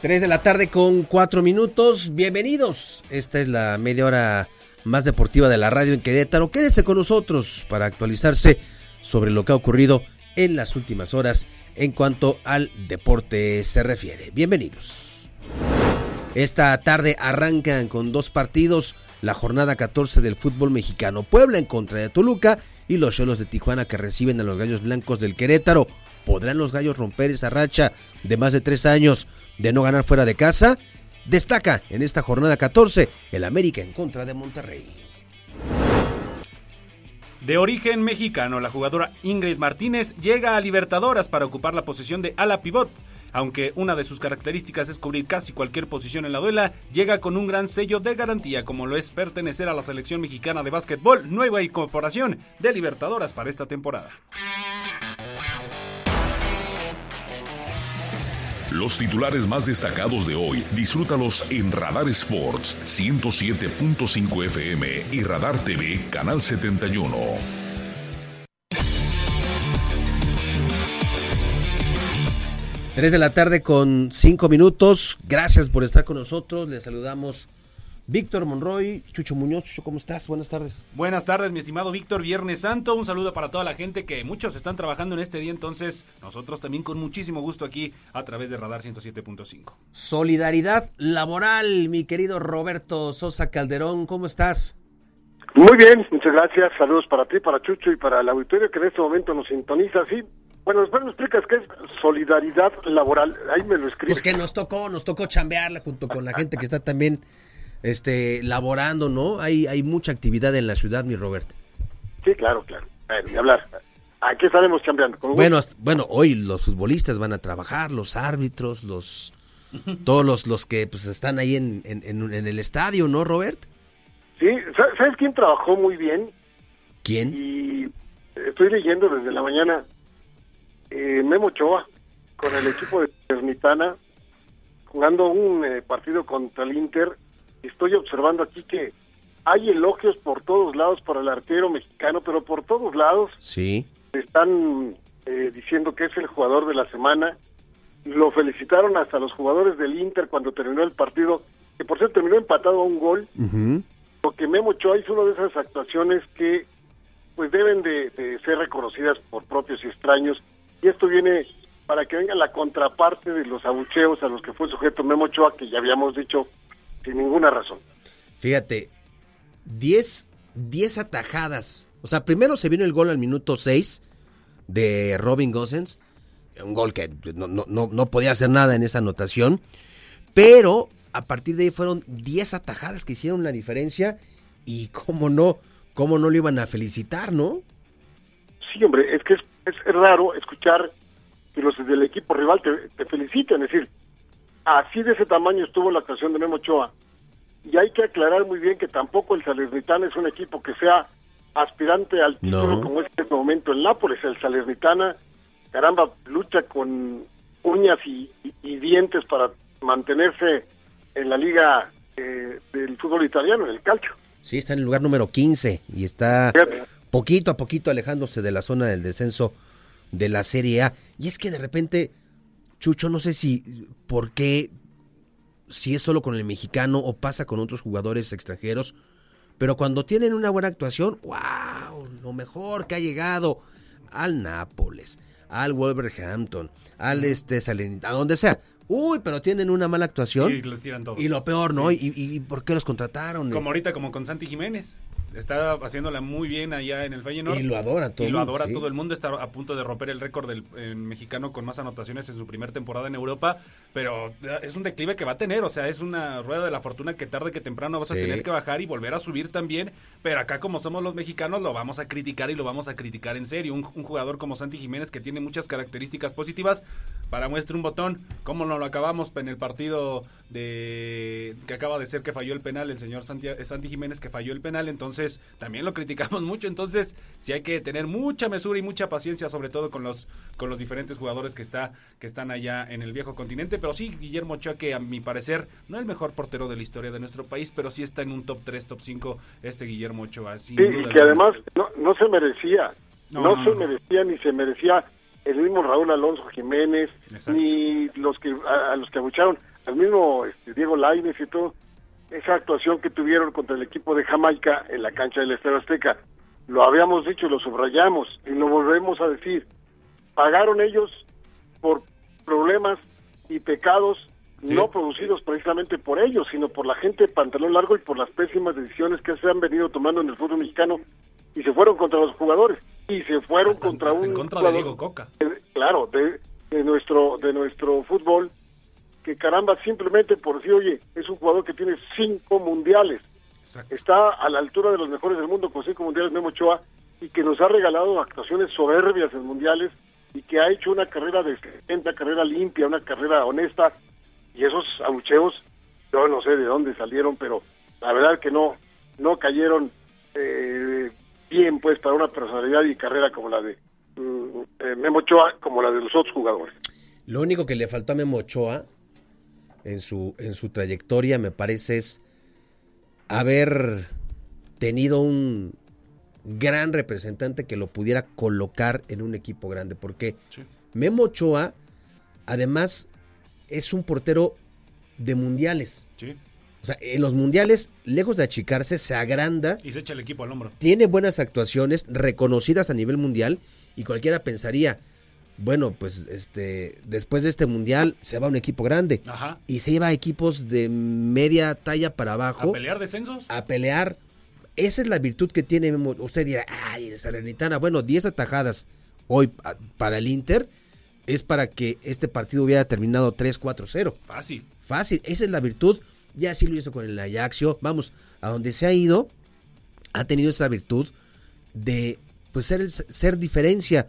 3 de la tarde con 4 minutos. Bienvenidos. Esta es la media hora más deportiva de la radio en Querétaro. Quédese con nosotros para actualizarse sobre lo que ha ocurrido en las últimas horas en cuanto al deporte se refiere. Bienvenidos. Esta tarde arrancan con dos partidos la jornada 14 del fútbol mexicano. Puebla en contra de Toluca y los Cholos de Tijuana que reciben a los Gallos Blancos del Querétaro. ¿Podrán los gallos romper esa racha de más de tres años de no ganar fuera de casa? Destaca en esta jornada 14 el América en contra de Monterrey. De origen mexicano, la jugadora Ingrid Martínez llega a Libertadoras para ocupar la posición de ala pivot. Aunque una de sus características es cubrir casi cualquier posición en la duela, llega con un gran sello de garantía como lo es pertenecer a la selección mexicana de básquetbol, nueva incorporación de Libertadoras para esta temporada. Los titulares más destacados de hoy, disfrútalos en Radar Sports 107.5 FM y Radar TV Canal 71. Tres de la tarde con cinco minutos. Gracias por estar con nosotros. Les saludamos Víctor Monroy, Chucho Muñoz. Chucho, ¿cómo estás? Buenas tardes. Buenas tardes, mi estimado Víctor. Viernes Santo. Un saludo para toda la gente que muchos están trabajando en este día. Entonces, nosotros también con muchísimo gusto aquí a través de Radar 107.5. Solidaridad laboral, mi querido Roberto Sosa Calderón. ¿Cómo estás? Muy bien, muchas gracias. Saludos para ti, para Chucho y para el auditorio que en este momento nos sintoniza. Sí, bueno, después me explicas qué es solidaridad laboral. Ahí me lo escribes. Pues que nos tocó, nos tocó chambearla junto con la gente que está también este, laborando, ¿no? Hay, hay mucha actividad en la ciudad, mi Roberto. Sí, claro, claro. Bueno, ni hablar. ¿A qué estaremos chambeando? bueno, bueno, hoy los futbolistas van a trabajar, los árbitros, los todos los, los que pues están ahí en, en, en, el estadio, ¿no, Robert? Sí, ¿sabes quién trabajó muy bien? ¿Quién? Y estoy leyendo desde la mañana eh, Memo Ochoa con el equipo de Termitana jugando un eh, partido contra el Inter estoy observando aquí que hay elogios por todos lados para el arquero mexicano, pero por todos lados sí. están eh, diciendo que es el jugador de la semana. Lo felicitaron hasta los jugadores del Inter cuando terminó el partido, que por cierto terminó empatado a un gol, porque Memo Ochoa hizo una de esas actuaciones que pues deben de, de ser reconocidas por propios y extraños, y esto viene para que venga la contraparte de los abucheos a los que fue sujeto Memo Ochoa, que ya habíamos dicho sin ninguna razón. Fíjate, 10 10 atajadas. O sea, primero se vino el gol al minuto 6 de Robin Gosens, un gol que no, no, no, podía hacer nada en esa anotación, pero a partir de ahí fueron 10 atajadas que hicieron la diferencia y cómo no, cómo no lo iban a felicitar, ¿no? Sí, hombre, es que es, raro escuchar que los del equipo rival te, te feliciten, es decir, Así de ese tamaño estuvo la actuación de Memo Ochoa. Y hay que aclarar muy bien que tampoco el Salernitana es un equipo que sea aspirante al título como es en este momento el Nápoles. El Salernitana, caramba, lucha con uñas y, dientes para mantenerse en la liga eh, del fútbol italiano, en el calcio. Sí, está en el lugar número 15 y está poquito a poquito alejándose de la zona del descenso de la Serie A. Y es que de repente Chucho, no sé si por qué, si es solo con el mexicano o pasa con otros jugadores extranjeros, pero cuando tienen una buena actuación, wow, lo mejor que ha llegado al Nápoles, al Wolverhampton, al este a donde sea. Uy, pero tienen una mala actuación. Y los tiran todos. Y lo peor, ¿no? ¿Y, ¿Y, por qué los contrataron? Como ahorita, como con Santi Jiménez. Está haciéndola muy bien allá en el Feyenoord. Y lo adora todo Y lo adora sí. todo el mundo. Está a punto de romper el récord del eh, mexicano con más anotaciones en su primera temporada en Europa. Pero eh, es un declive que va a tener. O sea, es una rueda de la fortuna que tarde que temprano vas a tener que bajar y volver a subir también. Pero acá, como somos los mexicanos, lo vamos a criticar y lo vamos a criticar en serio. Un, un jugador como Santi Jiménez que tiene muchas características positivas. Para muestra un botón, ¿cómo no lo acabamos en el partido de que acaba de ser que falló el penal el señor Santi, eh, Santi Jiménez que falló el penal? Entonces, también lo criticamos mucho. Entonces, sí hay que tener mucha mesura y mucha paciencia, sobre todo con los con los diferentes jugadores que está que están allá en el viejo continente. Pero sí, Guillermo Ochoa, que a mi parecer no es el mejor portero de la historia de nuestro país, pero sí está en un top 3, top 5 este Guillermo Ochoa. sin Sí, duda y que además no, no se merecía, No, no, no, se merecía ni se merecía el mismo Raúl Alonso Jiménez, Exacto. ni los que a, a los que abucharon, al mismo este, Diego Lainez y todo, esa actuación que tuvieron contra el equipo de Jamaica en la cancha del Estadio Azteca. Lo habíamos dicho, lo subrayamos y lo volvemos a decir. Pagaron ellos por problemas y pecados Sí. no producidos precisamente por ellos, sino por la gente de pantalón largo y por las pésimas decisiones que se han venido tomando en el fútbol mexicano y se fueron contra los jugadores y se fueron Hasta- contra hasta un en contra de Diego Coca. eh, claro, de, de nuestro de nuestro fútbol que caramba simplemente por decir, oye, es un jugador que tiene cinco mundiales, Exacto. está a la altura de los mejores del mundo con cinco mundiales Memo Ochoa y que nos ha regalado actuaciones soberbias en mundiales y que ha hecho una carrera decente, una carrera limpia, una carrera honesta y esos abucheos yo no sé de dónde salieron, pero la verdad que no no cayeron eh, bien pues para una personalidad y carrera como la de mm, eh, Memo Ochoa, como la de los otros jugadores. Lo único que le faltó a Memo Ochoa en su, en su trayectoria, me parece, es haber tenido un gran representante que lo pudiera colocar en un equipo grande. Porque Sí. Memo Ochoa, además, es un portero de mundiales. Sí. O sea, en los mundiales, lejos de achicarse, se agranda Y se echa el equipo al hombro. tiene buenas actuaciones reconocidas a nivel mundial y cualquiera pensaría, bueno, pues este después de este mundial se va a un equipo grande Ajá. y se lleva a equipos de media talla para ¿A abajo pelear descensos? a pelear. Esa es la virtud que tiene. Usted dirá, ay, el Salernitana, bueno, 10 atajadas hoy a- para el Inter es para que este partido hubiera terminado 3-4-0. Fácil. Fácil, esa es la virtud. Ya sí lo hizo con el Ajaxio. Vamos, a donde se ha ido, ha tenido esa virtud de pues ser, ser diferencia.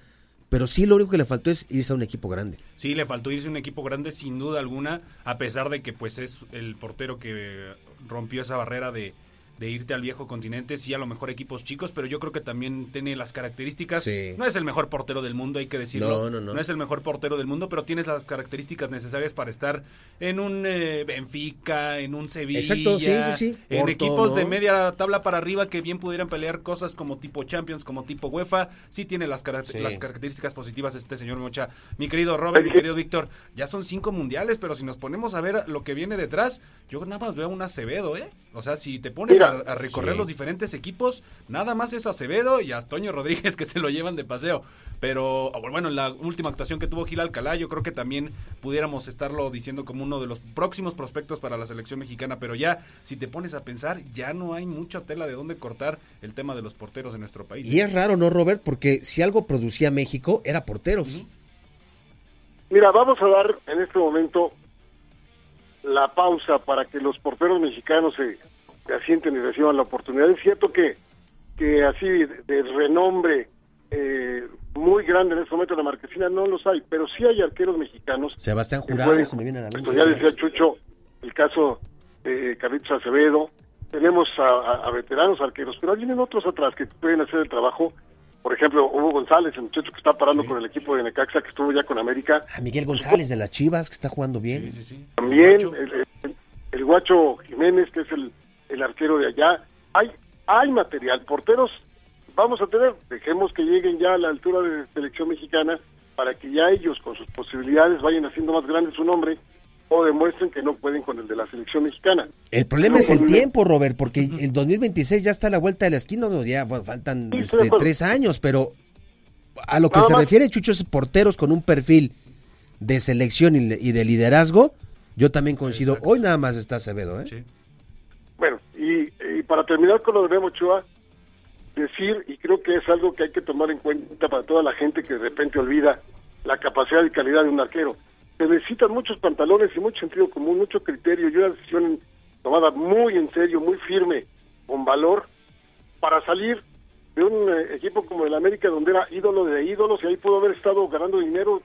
Pero sí lo único que le faltó es irse a un equipo grande. Sí, le faltó irse a un equipo grande sin duda alguna, a pesar de que pues es el portero que rompió esa barrera de, de irte al viejo continente, sí a lo mejor equipos chicos, pero yo creo que también tiene las características, Sí. no es el mejor portero del mundo, hay que decirlo, No, no, no. es el mejor portero del mundo, pero tienes las características necesarias para estar en un eh, Benfica, en un Sevilla, Exacto, sí, sí, sí. en Porto, equipos de ¿no? media tabla para arriba que bien pudieran pelear cosas como tipo Champions, como tipo UEFA, sí tiene las, cara- Sí. las características positivas este señor Mocha. Mi querido Robert, mi querido Víctor, ya son cinco mundiales, pero si nos ponemos a ver lo que viene detrás, yo nada más veo un Acevedo, ¿eh? O sea, si te pones Mira, a, a recorrer sí. los diferentes equipos, nada más es Acevedo y a Toño Rodríguez que se lo llevan de paseo. Pero bueno, en la última actuación que tuvo Gil Alcalá, yo creo que también pudiéramos estarlo diciendo como uno de los próximos prospectos para la selección mexicana, pero ya, si te pones a pensar, ya no hay mucha tela de dónde cortar el tema de los porteros en nuestro país. Y es raro, ¿no, Robert? Porque si algo producía México, era porteros. Mira, vamos a dar en este momento la pausa para que los porteros mexicanos se, se asienten y reciban la oportunidad. Es cierto que, que así de, de renombre eh, muy grande en este momento en la marquesina no los hay, pero sí hay arqueros mexicanos. Sebastián Jurado, pueden- se me viene a la mente. pues ya decía Chucho, el caso de Carlitos Acevedo, tenemos a, a- a veteranos arqueros, pero vienen otros atrás que pueden hacer el trabajo. Por ejemplo, Hugo González, el muchacho que está parando con el equipo de Necaxa, que estuvo ya con América. A Miguel González de las Chivas, que está jugando bien. Sí, sí, sí. También el- el Guacho Jiménez, que es el, el arquero de allá. Hay, hay material. Porteros vamos a tener. Dejemos que lleguen ya a la altura de selección mexicana para que ya ellos, con sus posibilidades, vayan haciendo más grande su nombre o demuestren que no pueden con el de la selección mexicana. El problema No, es el tiempo, Robert, porque el 2026 ya está a la vuelta de la esquina, no, ya bueno, faltan Sí, este, tres años, pero a lo que Nada se más. refiere, Chucho, es porteros con un perfil de selección y, y de liderazgo, yo también coincido. Hoy nada más está Acevedo, ¿eh? Sí. Bueno, y, y para terminar con lo de Memo Ochoa, decir, y creo que es algo que hay que tomar en cuenta para toda la gente que de repente olvida la capacidad y calidad de un arquero. Se necesitan muchos pantalones y mucho sentido común, mucho criterio y una decisión tomada muy en serio, muy firme, con valor, para salir de un eh, equipo como el América, donde era ídolo de ídolos y ahí pudo haber estado ganando dinero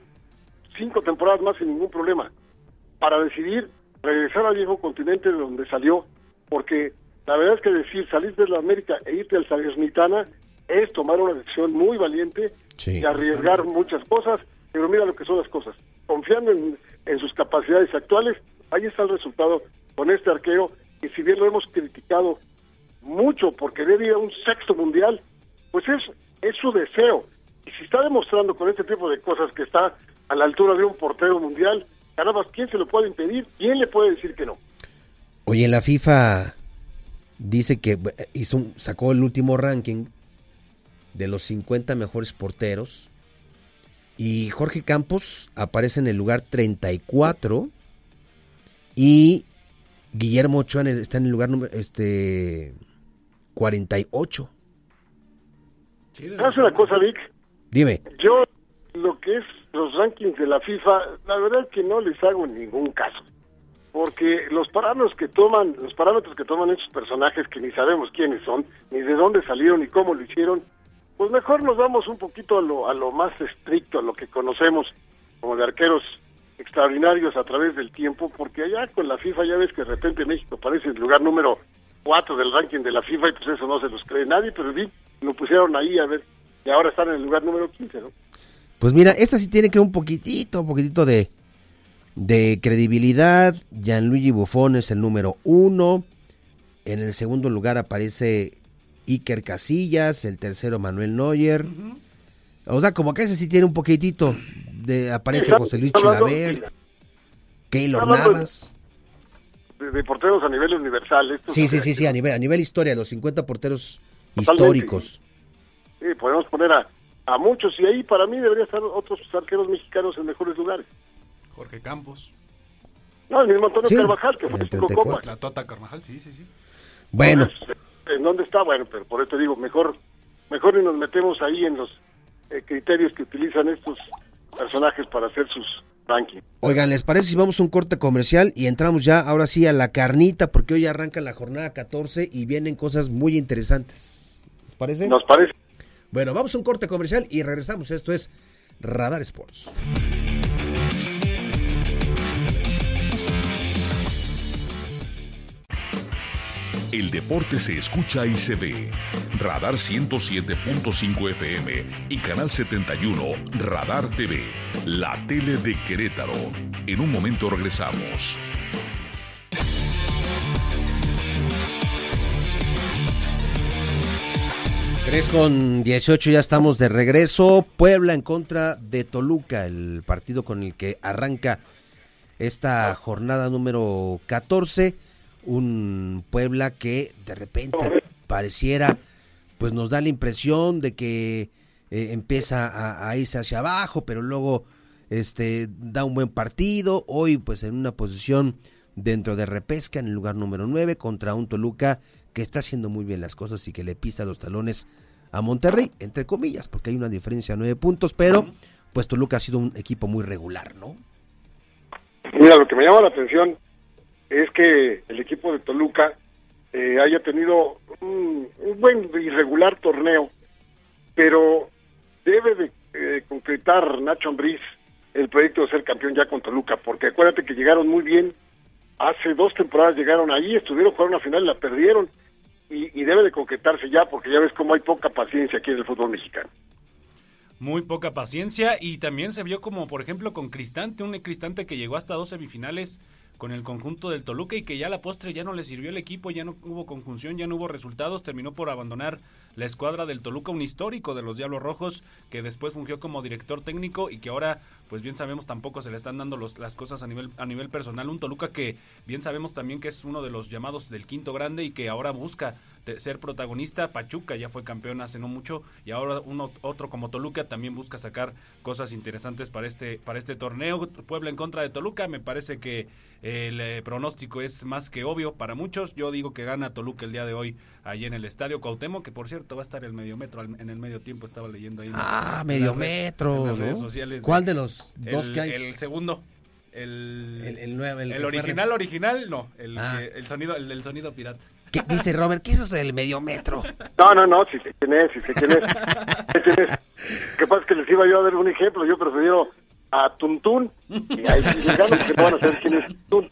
cinco temporadas más sin ningún problema, para decidir regresar al viejo continente de donde salió, porque la verdad es que decir salir de la América e irte al Salernitana es tomar una decisión muy valiente y arriesgar muchas cosas, pero mira lo que son las cosas. Confiando en, en sus capacidades actuales, ahí está el resultado con este arquero, y si bien lo hemos criticado mucho porque debe ir a un sexto mundial, pues es, es su deseo. Y si está demostrando con este tipo de cosas que está a la altura de un portero mundial, caramba, ¿quién se lo puede impedir? ¿Quién le puede decir que no? Oye, la FIFA dice que hizo sacó el último ranking de los 50 mejores porteros y Jorge Campos aparece en el lugar 34 y Guillermo Ochoa está en el lugar este 48. ¿Sabes una cosa, Vic? Dime. Yo, lo que es los rankings de la FIFA, la verdad es que no les hago ningún caso. Porque los parámetros que toman, los parámetros que toman estos personajes que ni sabemos quiénes son, ni de dónde salieron, ni cómo lo hicieron, pues mejor nos vamos un poquito a lo, a lo más estricto, a lo que conocemos como de arqueros extraordinarios a través del tiempo, porque allá con la FIFA ya ves que de repente México aparece en el lugar número 4 del ranking de la FIFA y pues eso no se los cree nadie, pero sí, lo pusieron ahí a ver, y ahora están en el lugar número 15, ¿no? Pues mira, esta sí tiene que un poquitito, un poquitito de, de credibilidad. Gianluigi Buffon es el número uno. En el segundo lugar aparece Iker Casillas, el tercero Manuel Neuer. O sea, como que ese sí tiene un poquitito de aparece José Luis Chilabert, Keylor Navas. De, porteros a nivel universal. Sí, sí, sí, sí, a nivel, a nivel historia, los 50 porteros históricos. Sí, podemos poner a, a muchos y ahí para mí debería estar otros arqueros mexicanos en mejores lugares. Jorge Campos. No, el mismo Antonio Carvajal, que fue cinco copas. La Tota Carvajal, sí, sí, sí. Bueno. ¿En dónde está? Bueno, pero por eso te digo, mejor, mejor ni nos metemos ahí en los eh, criterios que utilizan estos personajes para hacer sus rankings. Oigan, ¿les parece si vamos a un corte comercial y entramos ya ahora sí a la carnita? Porque hoy arranca la jornada 14 y vienen cosas muy interesantes. ¿Les parece? Nos parece. Bueno, vamos a un corte comercial y regresamos. Esto es Radar Sports. El deporte se escucha y se ve. Radar 107.5 FM y Canal 71 Radar TV, la tele de Querétaro. En un momento regresamos. 3 con 18 ya estamos de regreso. Puebla en contra de Toluca, el partido con el que arranca esta jornada número 14 un Puebla que de repente pareciera, pues nos da la impresión de que eh, empieza a, irse hacia abajo, pero luego este da un buen partido. Hoy, pues en una posición dentro de repesca en el lugar número 9 contra un Toluca que está haciendo muy bien las cosas y que le pisa los talones a Monterrey, entre comillas, porque hay una diferencia de nueve puntos, pero pues Toluca ha sido un equipo muy regular, ¿no? Mira, lo que me llama la atención es que el equipo de Toluca eh, haya tenido un, buen irregular torneo, pero debe de eh, concretar Nacho Ambriz el proyecto de ser campeón ya con Toluca, porque acuérdate que llegaron muy bien, hace dos temporadas llegaron ahí, estuvieron jugando una final y la perdieron, y, y debe de concretarse ya, porque ya ves cómo hay poca paciencia aquí en el fútbol mexicano. Muy poca paciencia y también se vio como por ejemplo con Cristante, un Cristante que llegó hasta dos semifinales con el conjunto del Toluca y que ya la postre ya no le sirvió el equipo, ya no hubo conjunción, ya no hubo resultados, terminó por abandonar la escuadra del Toluca, un histórico de los Diablos Rojos que después fungió como director técnico y que ahora pues bien sabemos tampoco se le están dando los, las cosas a nivel a nivel personal, un Toluca que bien sabemos también que es uno de los llamados del quinto grande y que ahora busca ser protagonista. Pachuca ya fue campeón hace no mucho y ahora uno otro como Toluca también busca sacar cosas interesantes para este para este torneo. Puebla en contra de Toluca, me parece que el eh, pronóstico es más que obvio para muchos. Yo digo que gana Toluca el día de hoy allí en el estadio Cuauhtémoc, que por cierto va a estar el medio metro en el medio tiempo estaba leyendo ahí. ah, medio metro. En redes sociales. ¿Cuál de los dos que hay? El segundo. El, el, el, el original, original, no. El, ah. el sonido, el sonido pirata. ¿Qué dice Robert? ¿Qué es eso del medio metro? No, no, no, si sé quién es, si sé quién es. ¿Qué pasa es que les iba yo a dar un ejemplo. Yo prefiero a Tuntún y ahí no van a saber quién es Tuntún.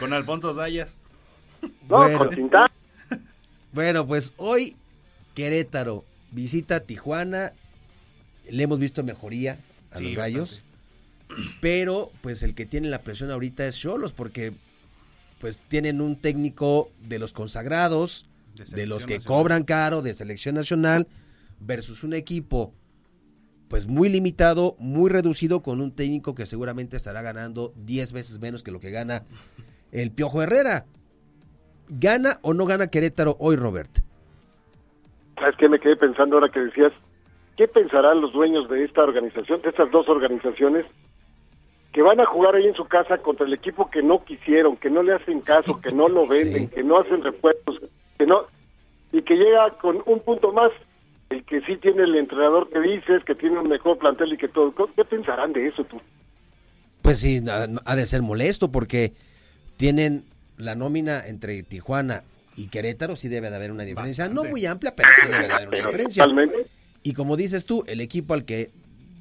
Con Alfonso Zayas. No, bueno. con Tintán. Bueno, pues hoy Querétaro visita Tijuana. Le hemos visto mejoría a los gallos. Pero, pues el que tiene la presión ahorita es Cholos, porque pues tienen un técnico de los consagrados, de, los que cobran caro, de selección nacional, versus un equipo pues muy limitado, muy reducido, con un técnico que seguramente estará ganando 10 veces menos que lo que gana el Piojo Herrera. ¿Gana o no gana Querétaro hoy, Robert? ¿Sabes qué me quedé pensando ahora que decías? ¿Qué pensarán los dueños de esta organización, de estas dos organizaciones, que van a jugar ahí en su casa contra el equipo que no quisieron, que no le hacen caso, que no lo venden, que no hacen repuestos, que no y que llega con un punto más, el que sí tiene el entrenador que dices, que tiene un mejor plantel y que todo. ¿Qué pensarán de eso tú? Pues sí, ha de ser molesto porque tienen la nómina entre Tijuana y Querétaro, sí debe de haber una diferencia, no muy amplia, pero sí debe de haber una diferencia. Y como dices tú, el equipo al que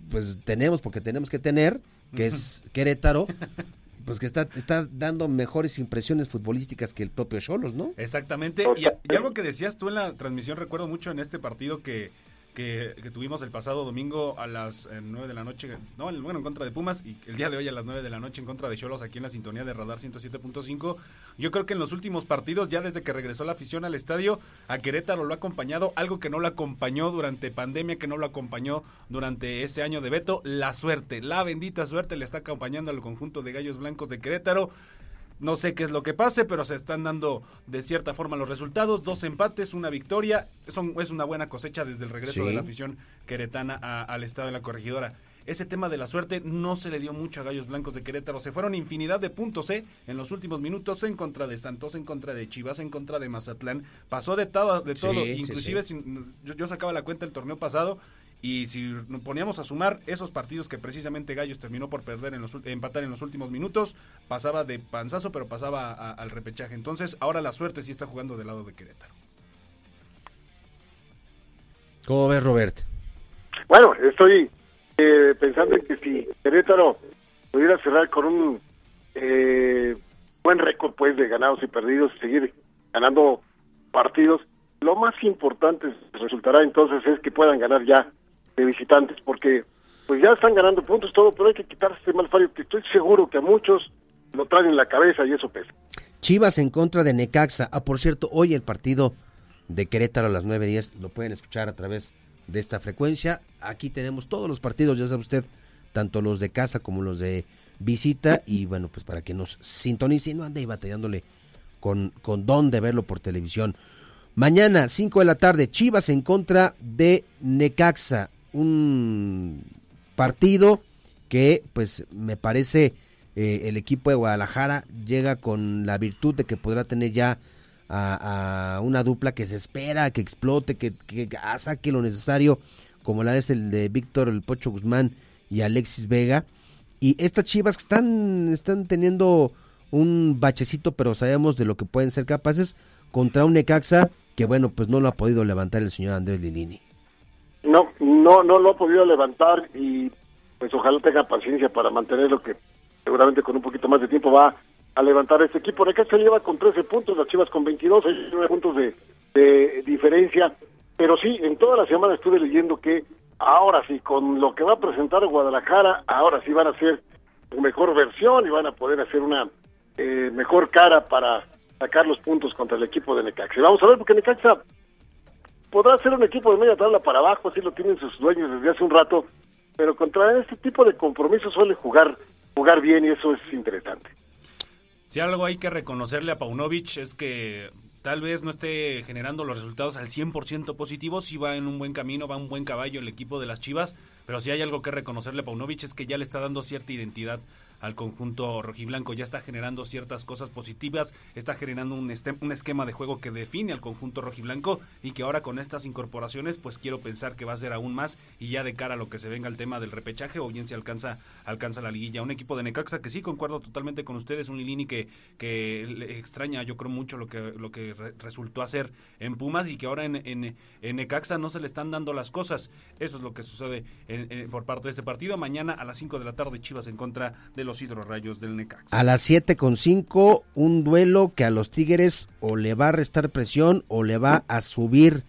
pues tenemos, porque tenemos que tener, que es Querétaro, pues que está, está dando mejores impresiones futbolísticas que el propio Cholos, ¿no? Exactamente. Y, y, algo que decías tú en la transmisión, recuerdo mucho en este partido que que, tuvimos el pasado domingo a las 9 eh, de la noche, no, bueno, en contra de Pumas y el día de hoy a las 9 de la noche en contra de Cholos aquí en la sintonía de Radar 107.5. Yo creo que en los últimos partidos, ya desde que regresó la afición al estadio, a Querétaro lo ha acompañado, algo que no lo acompañó durante pandemia, que no lo acompañó durante ese año de veto, la suerte, la bendita suerte le está acompañando al conjunto de Gallos Blancos de Querétaro. No sé qué es lo que pase, pero se están dando de cierta forma los resultados. Dos empates, una victoria. Son, es una buena cosecha desde el regreso de la afición queretana al estado de la corregidora. Ese tema de la suerte no se le dio mucho a Gallos Blancos de Querétaro. Se fueron infinidad de puntos ¿eh? en los últimos minutos en contra de Santos, en contra de Chivas, en contra de Mazatlán. Pasó de todo, de todo. inclusive yo, yo, sacaba la cuenta el torneo pasado y si nos poníamos a sumar esos partidos que precisamente Gallos terminó por perder en los empatar en los últimos minutos, pasaba de panzazo, pero pasaba al repechaje. Entonces, ahora la suerte sí está jugando del lado de Querétaro. ¿Cómo ves, Robert? Bueno, estoy eh, pensando en que si Querétaro pudiera cerrar con un eh, buen récord pues de ganados y perdidos y seguir ganando partidos, lo más importante resultará entonces es que puedan ganar ya de visitantes, porque pues ya están ganando puntos todo, pero hay que quitarse ese mal fallo que estoy seguro que a muchos lo traen en la cabeza y eso pesa. Chivas en contra de Necaxa. Ah, por cierto, hoy el partido de Querétaro a las 9.10 lo pueden escuchar a través de esta frecuencia. Aquí tenemos todos los partidos, ya sabe usted, tanto los de casa como los de visita. Y bueno, pues para que nos sintonice y no ande ahí batallándole con, con dónde verlo por televisión. Mañana, 5 de la tarde, Chivas en contra de Necaxa un partido que pues me parece eh, el equipo de Guadalajara llega con la virtud de que podrá tener ya a, una dupla que se espera, que explote, que, que saque lo necesario, como la es el de Víctor El Pocho Guzmán y Alexis Vega. Y estas chivas que están, están teniendo un bachecito, pero sabemos de lo que pueden ser capaces contra un Necaxa que bueno, pues no lo ha podido levantar el señor Andrés Lilini. No, no, no lo ha podido levantar y pues ojalá tenga paciencia para mantenerlo que seguramente con un poquito más de tiempo va a levantar este equipo. se lleva con 13 puntos, las Chivas con 22, hay 9 puntos de, de diferencia. Pero sí, en toda la semana estuve leyendo que ahora sí, con lo que va a presentar Guadalajara, ahora sí van a hacer su mejor versión y van a poder hacer una eh, mejor cara para sacar los puntos contra el equipo de Necaxa. Vamos a ver, porque Necaxa podrá ser un equipo de media tabla para abajo, así lo tienen sus dueños desde hace un rato, pero contra este tipo de compromisos suele jugar, jugar bien y eso es interesante. Si algo hay que reconocerle a Paunovic es que tal vez no esté generando los resultados al 100% positivos, sí va en un buen camino, va un buen caballo el equipo de las Chivas, pero si hay algo que reconocerle a Paunovic es que ya le está dando cierta identidad al conjunto rojiblanco, ya está generando ciertas cosas positivas, está generando un, esquema de juego que define al conjunto rojiblanco y que ahora con estas incorporaciones pues quiero pensar que va a ser aún más y ya de cara a lo que se venga el tema del repechaje o bien si alcanza alcanza la liguilla. Un equipo de Necaxa que sí concuerdo totalmente con ustedes, un Lilini que, que le extraña yo creo mucho lo que, lo que resultó hacer en Pumas y que ahora en, en, Necaxa no se le están dando las cosas. Eso es lo que sucede por parte de ese partido. Mañana a las 5 de la tarde Chivas en contra de los hidrorrayos del Necaxa. A las 7 con 5, un duelo que a los Tigres o le va a restar presión o le va a subir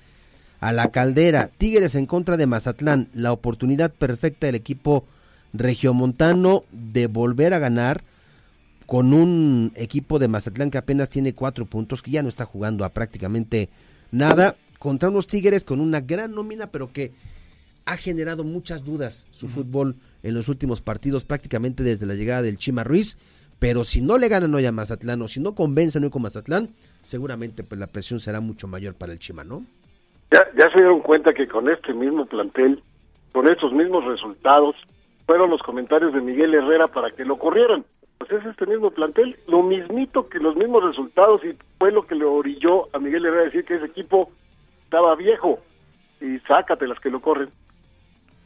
a la caldera. Tigres en contra de Mazatlán, la oportunidad perfecta del equipo regiomontano de volver a ganar con un equipo de Mazatlán que apenas tiene cuatro puntos, que ya no está jugando a prácticamente nada, contra unos Tigres con una gran nómina, pero que ha generado muchas dudas su fútbol en los últimos partidos, prácticamente desde la llegada del Chima Ruiz. Pero si no le ganan hoy a Mazatlán o si no convencen hoy con Mazatlán, seguramente pues la presión será mucho mayor para el Chima, ¿no? Ya, ya se dieron cuenta que con este mismo plantel, con estos mismos resultados, fueron los comentarios de Miguel Herrera para que lo corrieran. Pues es este mismo plantel, lo mismito que los mismos resultados y fue lo que le orilló a Miguel Herrera a decir que ese equipo estaba viejo y sácatelas que lo corren.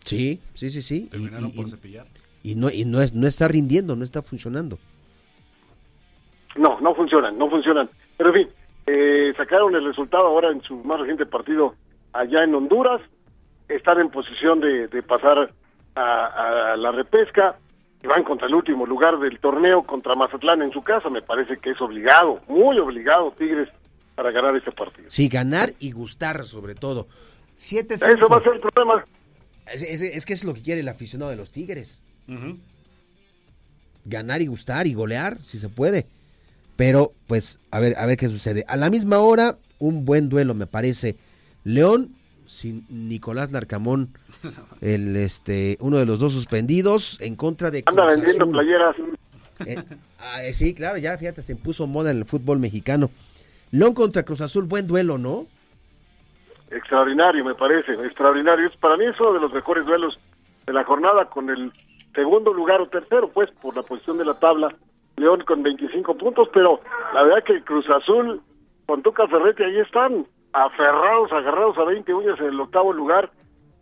Sí, sí, sí, sí. Terminaron y, por cepillar. Y no, y no, es, no está rindiendo, no está funcionando. No, no funcionan, no funcionan. Pero en fin, eh, sacaron el resultado ahora en su más reciente partido allá en Honduras. Están en posición de, pasar a, la repesca y van contra el último lugar del torneo contra Mazatlán en su casa. Me parece que es obligado, muy obligado Tigres para ganar este partido. Sí, ganar y gustar sobre todo. Siete, Eso va a ser el problema. Es, que es lo que quiere el aficionado de los Tigres. Ganar y gustar y golear, si se puede. Pero, pues, a ver, a ver qué sucede. A la misma hora, un buen duelo, me parece. León sin Nicolás Larcamón, el este uno de los dos suspendidos en contra de Anda vendiendo playeras. Eh, ah, sí, claro, ya fíjate, se impuso moda en el fútbol mexicano. León contra Cruz Azul, buen duelo, ¿no? Extraordinario, me parece, extraordinario. Para mí es uno de los mejores duelos de la jornada con el segundo lugar o tercero, pues, por la posición de la tabla. León con 25 puntos, pero la verdad que Cruz Azul con Tuca Ferretti ahí están, aferrados, agarrados a 20 uñas en el octavo lugar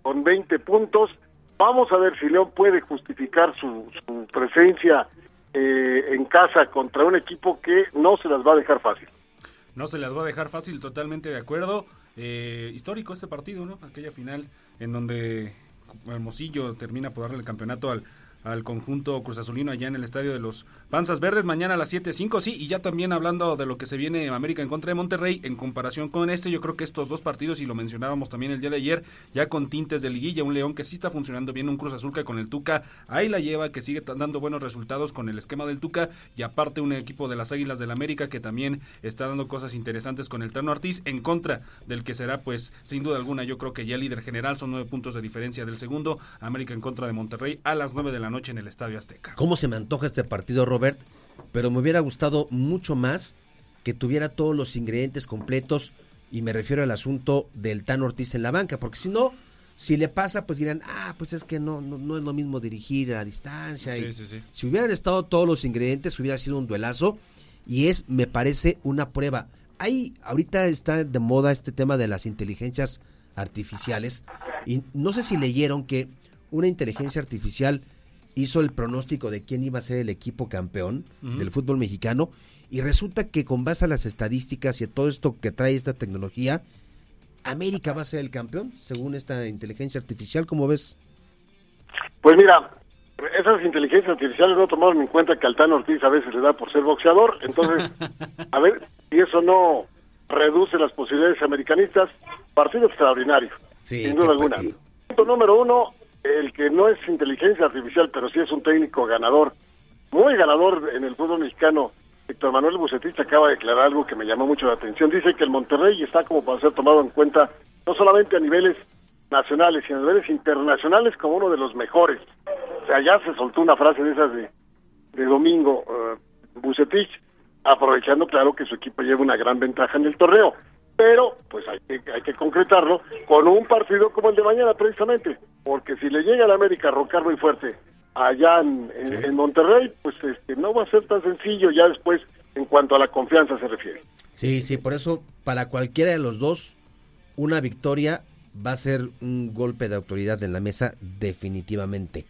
con 20 puntos. Vamos a ver si León puede justificar su, su presencia eh, en casa contra un equipo que no se las va a dejar fácil. No se las va a dejar fácil, totalmente de acuerdo. Eh, histórico este partido, ¿no? Aquella final en donde Hermosillo termina por darle el campeonato al, al conjunto Cruz Azulino allá en el estadio de los Panzas Verdes mañana a las 7.05, sí, y ya también hablando de lo que se viene en América en contra de Monterrey, en comparación con este, yo creo que estos dos partidos, y lo mencionábamos también el día de ayer, ya con tintes de liguilla, un León que sí está funcionando bien, un Cruz Azul que con el Tuca ahí la lleva, que sigue dando buenos resultados con el esquema del Tuca, y aparte un equipo de las Águilas del América que también está dando cosas interesantes con el Tano Ortiz, en contra del que será, pues, sin duda alguna, yo creo que ya líder general, son nueve puntos de diferencia del segundo, América en contra de Monterrey a las nueve de la noche en el Estadio Azteca. ¿Cómo se me antoja este partido, Robert? Pero me hubiera gustado mucho más que tuviera todos los ingredientes completos y me refiero al asunto del Tan Ortiz en la banca, porque si no, si le pasa, pues dirán, ah, pues es que no, no, es lo mismo dirigir a la distancia. y Si hubieran estado todos los ingredientes, hubiera sido un duelazo y es, me parece, una prueba. Ahí, ahorita está de moda este tema de las inteligencias artificiales y no sé si leyeron que una inteligencia artificial hizo el pronóstico de quién iba a ser el equipo campeón del fútbol mexicano y resulta que con base a las estadísticas y a todo esto que trae esta tecnología, América va a ser el campeón, según esta inteligencia artificial, ¿cómo ves? Pues mira, esas inteligencias artificiales no tomaron en cuenta que Altán Ortiz a veces le da por ser boxeador, entonces, a ver si eso no reduce las posibilidades americanistas, partido extraordinario, sin duda alguna. Punto número uno, el que no es inteligencia artificial, pero sí es un técnico ganador, muy ganador en el fútbol mexicano. Héctor Manuel Bucetich acaba de declarar algo que me llamó mucho la atención. Dice que el Monterrey está como para ser tomado en cuenta no solamente a niveles nacionales, sino a niveles internacionales como uno de los mejores. O sea, ya se soltó una frase de esas de, domingo, uh, Bucetich, aprovechando, claro, que su equipo lleva una gran ventaja en el torneo. Pero, pues hay que, hay que concretarlo con un partido como el de mañana, precisamente. Porque si le llega al América a roncar muy fuerte allá en, en Monterrey, pues este, no va a ser tan sencillo ya después en cuanto a la confianza se refiere. Sí, sí, por eso para cualquiera de los dos, una victoria va a ser un golpe de autoridad en la mesa definitivamente.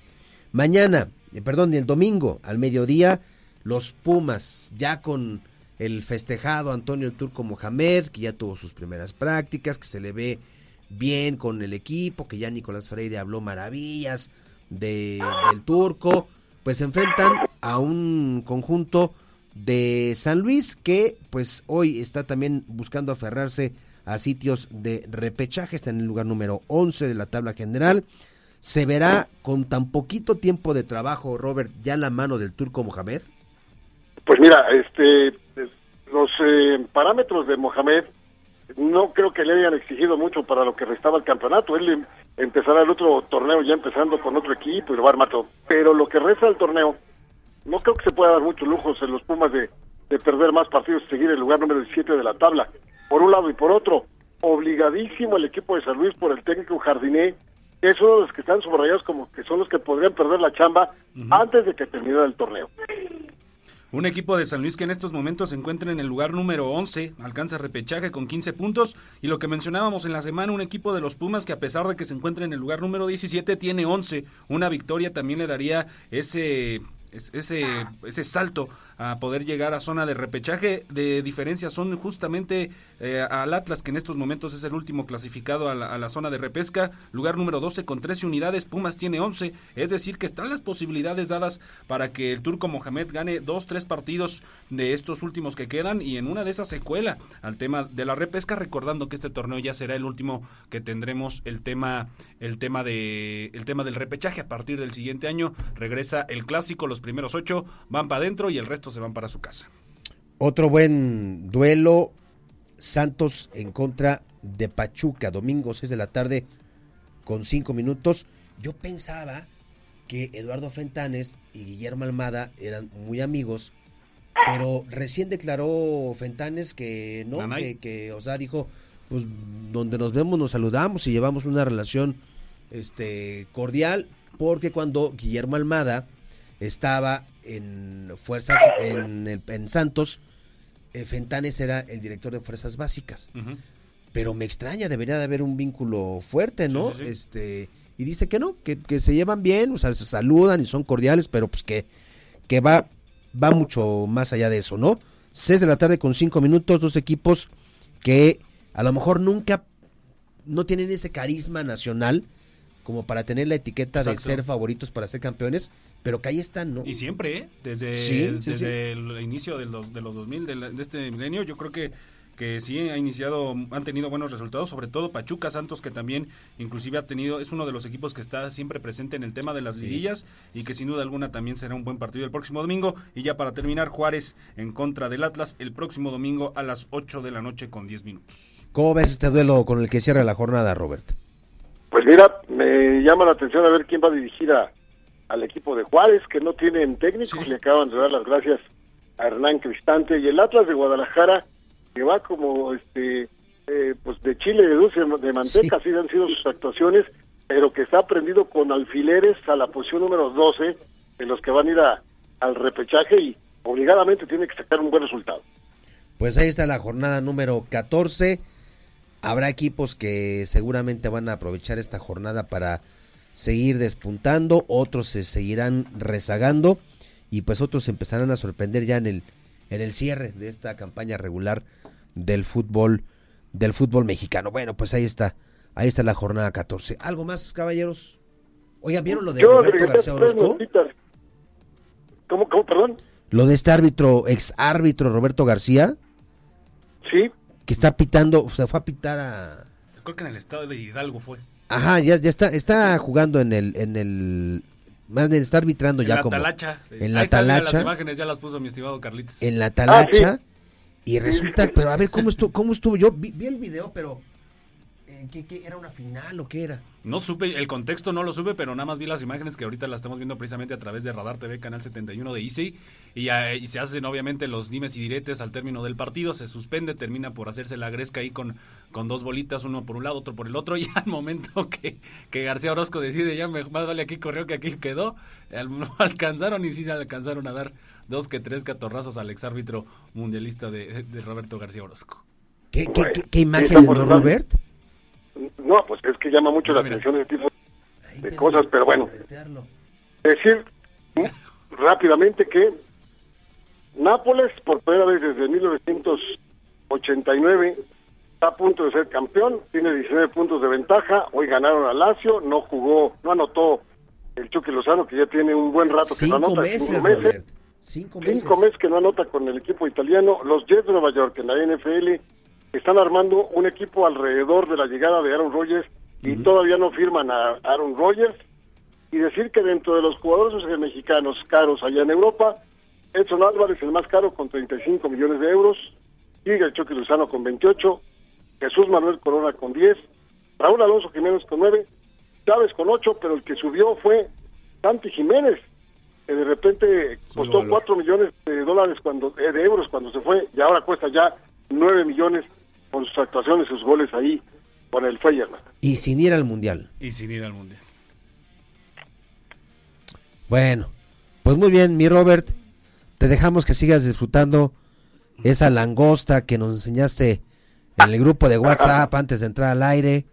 Mañana, eh, perdón, el domingo al mediodía, los Pumas ya con el festejado Antonio el Turco Mohamed, que ya tuvo sus primeras prácticas, que se le ve bien con el equipo, que ya Nicolás Freire habló maravillas de, del Turco, pues se enfrentan a un conjunto de San Luis que pues hoy está también buscando aferrarse a sitios de repechaje, está en el lugar número 11 de la tabla general. ¿Se verá con tan poquito tiempo de trabajo, Robert, ya la mano del turco Mohamed? Pues mira, este, los eh, parámetros de Mohamed no creo que le hayan exigido mucho para lo que restaba el campeonato. Él empezará el otro torneo ya empezando con otro equipo y lo va a armar todo. Pero lo que resta del torneo, no creo que se pueda dar muchos lujos en los Pumas de, de perder más partidos y seguir el lugar número 17 de la tabla por un lado, y por otro, obligadísimo el equipo de San Luis por el técnico Jardiné, que es uno de los que están subrayados como que son los que podrían perder la chamba antes de que termine el torneo. Un equipo de San Luis que en estos momentos se encuentra en el lugar número 11, alcanza repechaje con 15 puntos. Y lo que mencionábamos en la semana, un equipo de los Pumas que a pesar de que se encuentra en el lugar número 17 tiene 11, una victoria también le daría ese ese, ese salto a poder llegar a zona de repechaje. De diferencia son justamente eh, al Atlas que en estos momentos es el último clasificado a la, zona de repesca. Lugar número 12 con 13 unidades Pumas tiene 11 es decir que están las posibilidades dadas para que el turco Mohamed gane dos tres partidos de estos últimos que quedan y en una de esas secuela al tema de la repesca recordando que este torneo ya será el último que tendremos el tema el tema de el tema del repechaje. A partir del siguiente año regresa el clásico los primeros ocho van para adentro y el resto se van para su casa. Otro buen duelo, Santos en contra de Pachuca, domingo 6 de la tarde con 5 minutos. Yo pensaba que Eduardo Fentanes y Guillermo Almada eran muy amigos, pero recién declaró Fentanes que no, que, que, o sea, dijo, pues donde nos vemos nos saludamos y llevamos una relación este cordial, porque cuando Guillermo Almada estaba en Fuerzas, en, en Santos, eh, Fentanes era el director de Fuerzas Básicas. Pero me extraña, debería de haber un vínculo fuerte, ¿no? Este Y dice que no, que, se llevan bien, o sea, se saludan y son cordiales, pero pues que, que va, va mucho más allá de eso, ¿no? 6 de la tarde con 5 minutos, dos equipos que a lo mejor nunca no tienen ese carisma nacional como para tener la etiqueta de ser favoritos para ser campeones, pero que ahí están, ¿no? Y siempre, ¿eh? Desde, desde el inicio de los, de los 2000, de, este milenio, yo creo que que sí ha iniciado, han tenido buenos resultados, sobre todo Pachuca Santos, que también inclusive ha tenido, es uno de los equipos que está siempre presente en el tema de las liguillas y que sin duda alguna también será un buen partido el próximo domingo. Y ya para terminar, Juárez en contra del Atlas el próximo domingo a las 8 de la noche con 10 minutos. ¿Cómo ves este duelo con el que cierra la jornada, Roberto? Pues mira, me llama la atención a ver quién va a dirigir al equipo de Juárez, que no tienen técnico, le acaban de dar las gracias a Hernán Cristante, y el Atlas de Guadalajara, que va como este eh, pues de chile de dulce de manteca, así han sido sus actuaciones, pero que está prendido con alfileres a la posición número 12, de los que van a ir al repechaje y obligadamente tiene que sacar un buen resultado. Pues ahí está la jornada número 14 Habrá equipos que seguramente van a aprovechar esta jornada para seguir despuntando, otros se seguirán rezagando y pues otros empezarán a sorprender ya en el en el cierre de esta campaña regular del fútbol del fútbol mexicano. Bueno, pues ahí está. Ahí está la jornada 14. ¿Algo más, caballeros? Oigan, ¿vieron lo de Roberto García Orozco? ¿Cómo, cómo, perdón? Lo de este árbitro, ex árbitro Roberto García. Sí que está pitando, o sea, fue a pitar a... Creo que en el estado de Hidalgo fue. Ajá, ya, ya está, está jugando en el, en el, más bien está arbitrando ya la como... Talacha. En la talacha. las imágenes ya las puso mi estimado Carlitos. En la talacha. Ah, y resulta, pero a ver, ¿cómo estuvo? ¿Cómo estuvo? Yo vi, el video, pero eh, ¿qué, era una final o qué era? No supe, el contexto no lo supe, pero nada más vi las imágenes que ahorita las estamos viendo precisamente a través de Radar TV, Canal 71 de Easy, y, y se hacen obviamente los dimes y diretes al término del partido, se suspende, termina por hacerse la gresca ahí con, con dos bolitas, uno por un lado, otro por el otro, y al momento que, que García Orozco decide, ya más vale aquí corrió que aquí quedó, no alcanzaron y sí se alcanzaron a dar dos que tres catorrazos al exárbitro mundialista de, de Roberto García Orozco. ¿Qué, qué, qué, imagen ¿no, Robert? No, pues es que llama mucho la atención ese tipo de cosas, pero bueno. Decir rápidamente que Nápoles, por primera vez desde 1989, está a punto de ser campeón, tiene 19 puntos de ventaja, hoy ganaron a Lazio, no jugó, no anotó el Chucky Lozano, que ya tiene un buen rato que no anota. cinco meses. Cinco meses. Cinco meses que no anota con el equipo italiano. Los Jets de Nueva York en la NFL están armando un equipo alrededor de la llegada de Aaron Rodgers y todavía no firman a Aaron Rodgers. Y decir que dentro de los jugadores mexicanos caros allá en Europa, Edson Álvarez el más caro con 35 millones de euros, sigue el Chucky Lozano con 28, Jesús Manuel Corona con 10, Raúl Alonso Jiménez con 9, Chávez con 8, pero el que subió fue Santi Jiménez, que de repente costó 4 millones de dólares cuando eh, de euros cuando se fue y ahora cuesta ya 9 millones con sus actuaciones, sus goles ahí con el Feyenoord. Y sin ir al Mundial. Y sin ir al Mundial. Bueno, pues muy bien, mi Robert. Te dejamos que sigas disfrutando esa langosta que nos enseñaste en el grupo de WhatsApp antes de entrar al aire.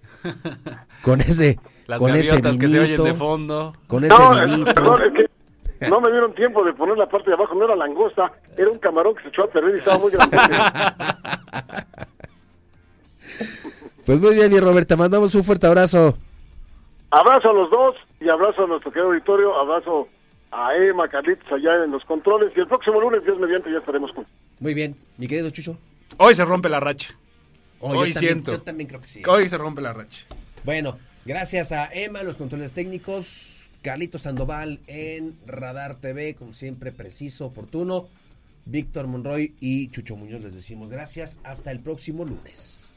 Con ese. Las con ese que se oyen de fondo. Con ese no, perdón, es que no me dieron tiempo de poner la parte de abajo, no era langosta, era un camarón que se echó a perder y estaba muy grande. Pues muy bien, y Roberta, mandamos un fuerte abrazo. Abrazo a los dos y abrazo a nuestro querido auditorio, abrazo a Emma, Carlitos allá en los controles y el próximo lunes, Dios mediante, ya estaremos juntos. Muy bien, mi querido Chucho. Hoy se rompe la racha. Hoy, siento. yo también creo que sí. Hoy se rompe la racha. Bueno, gracias a Emma, los controles técnicos, Carlitos Sandoval en Radar TV, como siempre, preciso, oportuno. Víctor Monroy y Chucho Muñoz les decimos gracias. Hasta el próximo lunes.